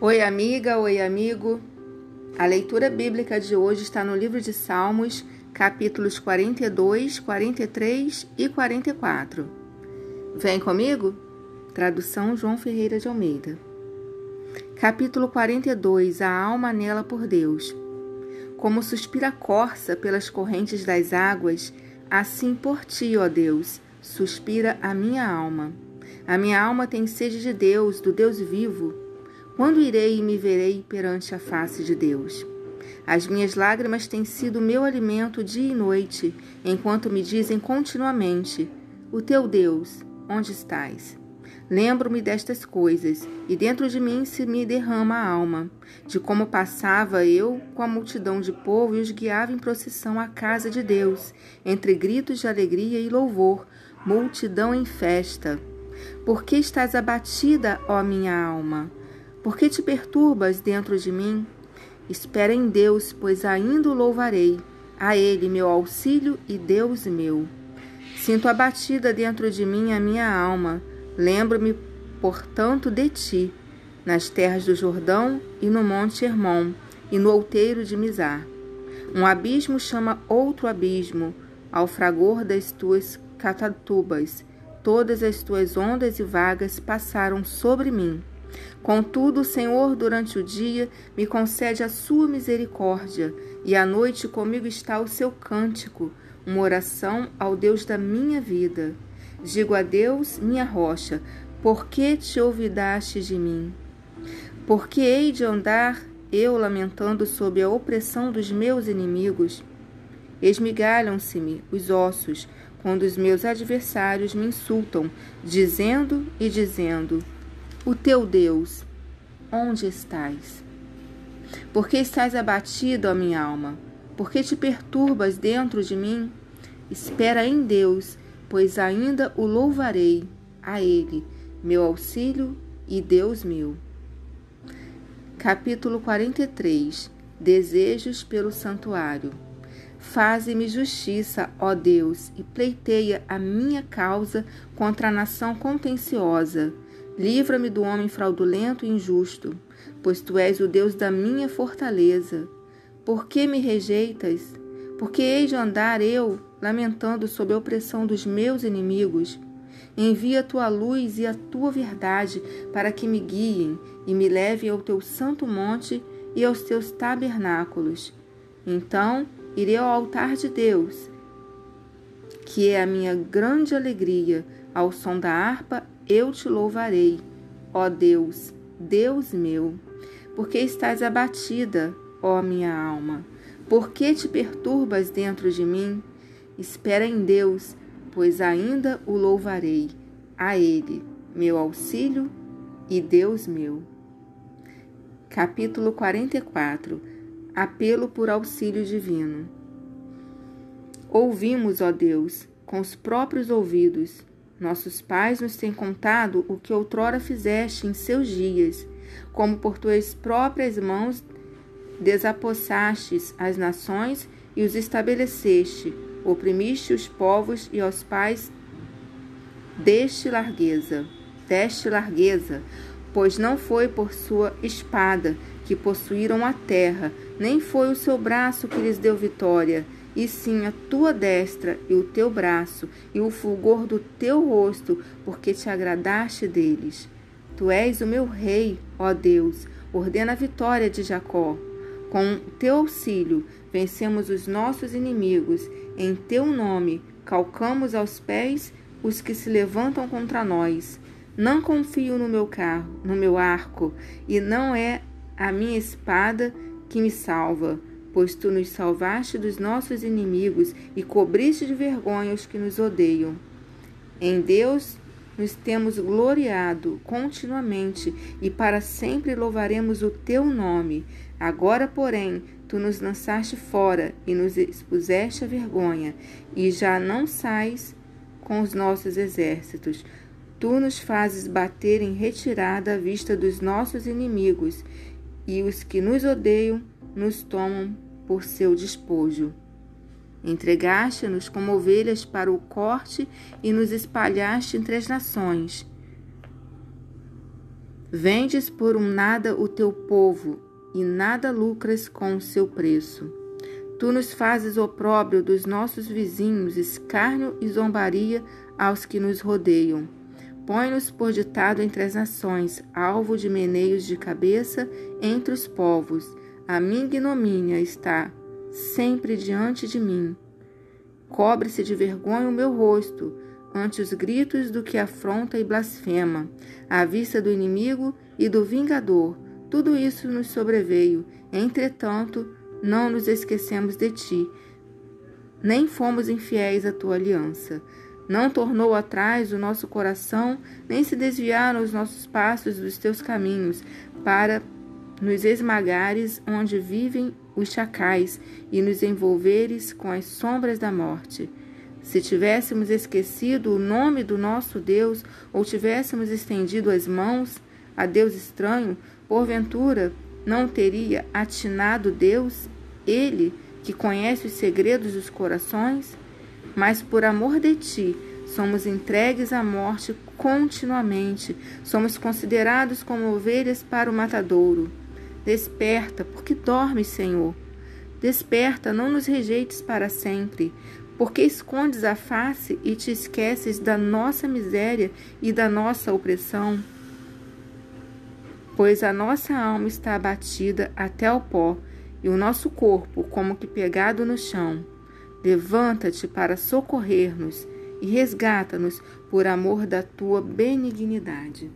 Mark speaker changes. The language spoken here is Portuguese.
Speaker 1: Oi, amiga, oi, amigo. A leitura bíblica de hoje está no livro de Salmos, capítulos 42, 43 e 44. Vem comigo? Tradução João Ferreira de Almeida. Capítulo 42 A alma nela por Deus. Como suspira a corça pelas correntes das águas, assim por ti, ó Deus, suspira a minha alma. A minha alma tem sede de Deus, do Deus vivo. Quando irei e me verei perante a face de Deus? As minhas lágrimas têm sido meu alimento dia e noite, enquanto me dizem continuamente: O teu Deus, onde estás? Lembro-me destas coisas, e dentro de mim se me derrama a alma, de como passava eu com a multidão de povo e os guiava em procissão à casa de Deus, entre gritos de alegria e louvor, multidão em festa. Por que estás abatida, ó minha alma? Por que te perturbas dentro de mim? Espera em Deus, pois ainda o louvarei, a Ele, meu auxílio e Deus meu. Sinto abatida dentro de mim a minha alma, lembro-me, portanto, de ti, nas terras do Jordão e no monte Hermon, e no outeiro de Mizar. Um abismo chama outro abismo, ao fragor das tuas catatubas. Todas as tuas ondas e vagas passaram sobre mim. Contudo, o Senhor, durante o dia, me concede a sua misericórdia, e à noite comigo está o seu cântico, uma oração ao Deus da minha vida. Digo a Deus, minha rocha, por que te olvidaste de mim? Por que hei de andar eu lamentando sob a opressão dos meus inimigos? Esmigalham-se-me os ossos quando os meus adversários me insultam, dizendo e dizendo: o teu Deus, onde estás? Por que estás abatido, ó minha alma? Por que te perturbas dentro de mim? Espera em Deus, pois ainda o louvarei, a Ele, meu auxílio e Deus meu. Capítulo 43 Desejos pelo Santuário Faze-me justiça, ó Deus, e pleiteia a minha causa contra a nação contenciosa Livra-me do homem fraudulento e injusto, pois tu és o Deus da minha fortaleza. Por que me rejeitas? Porque hei de andar eu, lamentando sob a opressão dos meus inimigos? Envia a tua luz e a tua verdade para que me guiem e me levem ao teu santo monte e aos teus tabernáculos. Então irei ao altar de Deus, que é a minha grande alegria, ao som da harpa eu te louvarei, ó Deus, Deus meu, porque estás abatida, ó minha alma. Por que te perturbas dentro de mim? Espera em Deus, pois ainda o louvarei, a Ele, meu auxílio e Deus meu. Capítulo 44 Apelo por auxílio divino. Ouvimos, ó Deus, com os próprios ouvidos. Nossos pais nos têm contado o que outrora fizeste em seus dias, como por tuas próprias mãos desapossastes as nações e os estabeleceste, oprimiste os povos e aos pais deste largueza, deste largueza, pois não foi por sua espada que possuíram a terra, nem foi o seu braço que lhes deu vitória, e sim a tua destra e o teu braço e o fulgor do teu rosto, porque te agradaste deles. Tu és o meu rei, ó Deus, ordena a vitória de Jacó. Com teu auxílio vencemos os nossos inimigos, em teu nome calcamos aos pés os que se levantam contra nós. Não confio no meu carro, no meu arco, e não é a minha espada que me salva pois tu nos salvaste dos nossos inimigos e cobriste de vergonha os que nos odeiam. Em Deus nos temos gloriado continuamente e para sempre louvaremos o teu nome. Agora, porém, tu nos lançaste fora e nos expuseste a vergonha, e já não sais com os nossos exércitos. Tu nos fazes bater em retirada à vista dos nossos inimigos, e os que nos odeiam nos tomam por seu despojo. Entregaste-nos como ovelhas para o corte e nos espalhaste entre as nações. Vendes por um nada o teu povo, e nada lucras com o seu preço. Tu nos fazes opróbrio dos nossos vizinhos, escárnio e zombaria aos que nos rodeiam. Põe-nos por ditado entre as nações, alvo de meneios de cabeça entre os povos. A minha ignomínia está sempre diante de mim. Cobre-se de vergonha o meu rosto, ante os gritos do que afronta e blasfema, à vista do inimigo e do vingador. Tudo isso nos sobreveio, entretanto, não nos esquecemos de ti, nem fomos infiéis à tua aliança. Não tornou atrás o nosso coração, nem se desviaram os nossos passos dos teus caminhos, para nos esmagares onde vivem os chacais e nos envolveres com as sombras da morte. Se tivéssemos esquecido o nome do nosso Deus ou tivéssemos estendido as mãos a Deus estranho, porventura não teria atinado Deus, Ele que conhece os segredos dos corações? Mas por amor de ti, somos entregues à morte continuamente, somos considerados como ovelhas para o matadouro. Desperta, porque dormes, Senhor. Desperta, não nos rejeites para sempre, porque escondes a face e te esqueces da nossa miséria e da nossa opressão. Pois a nossa alma está abatida até o pó, e o nosso corpo como que pegado no chão. Levanta-te para socorrer-nos e resgata-nos por amor da tua benignidade.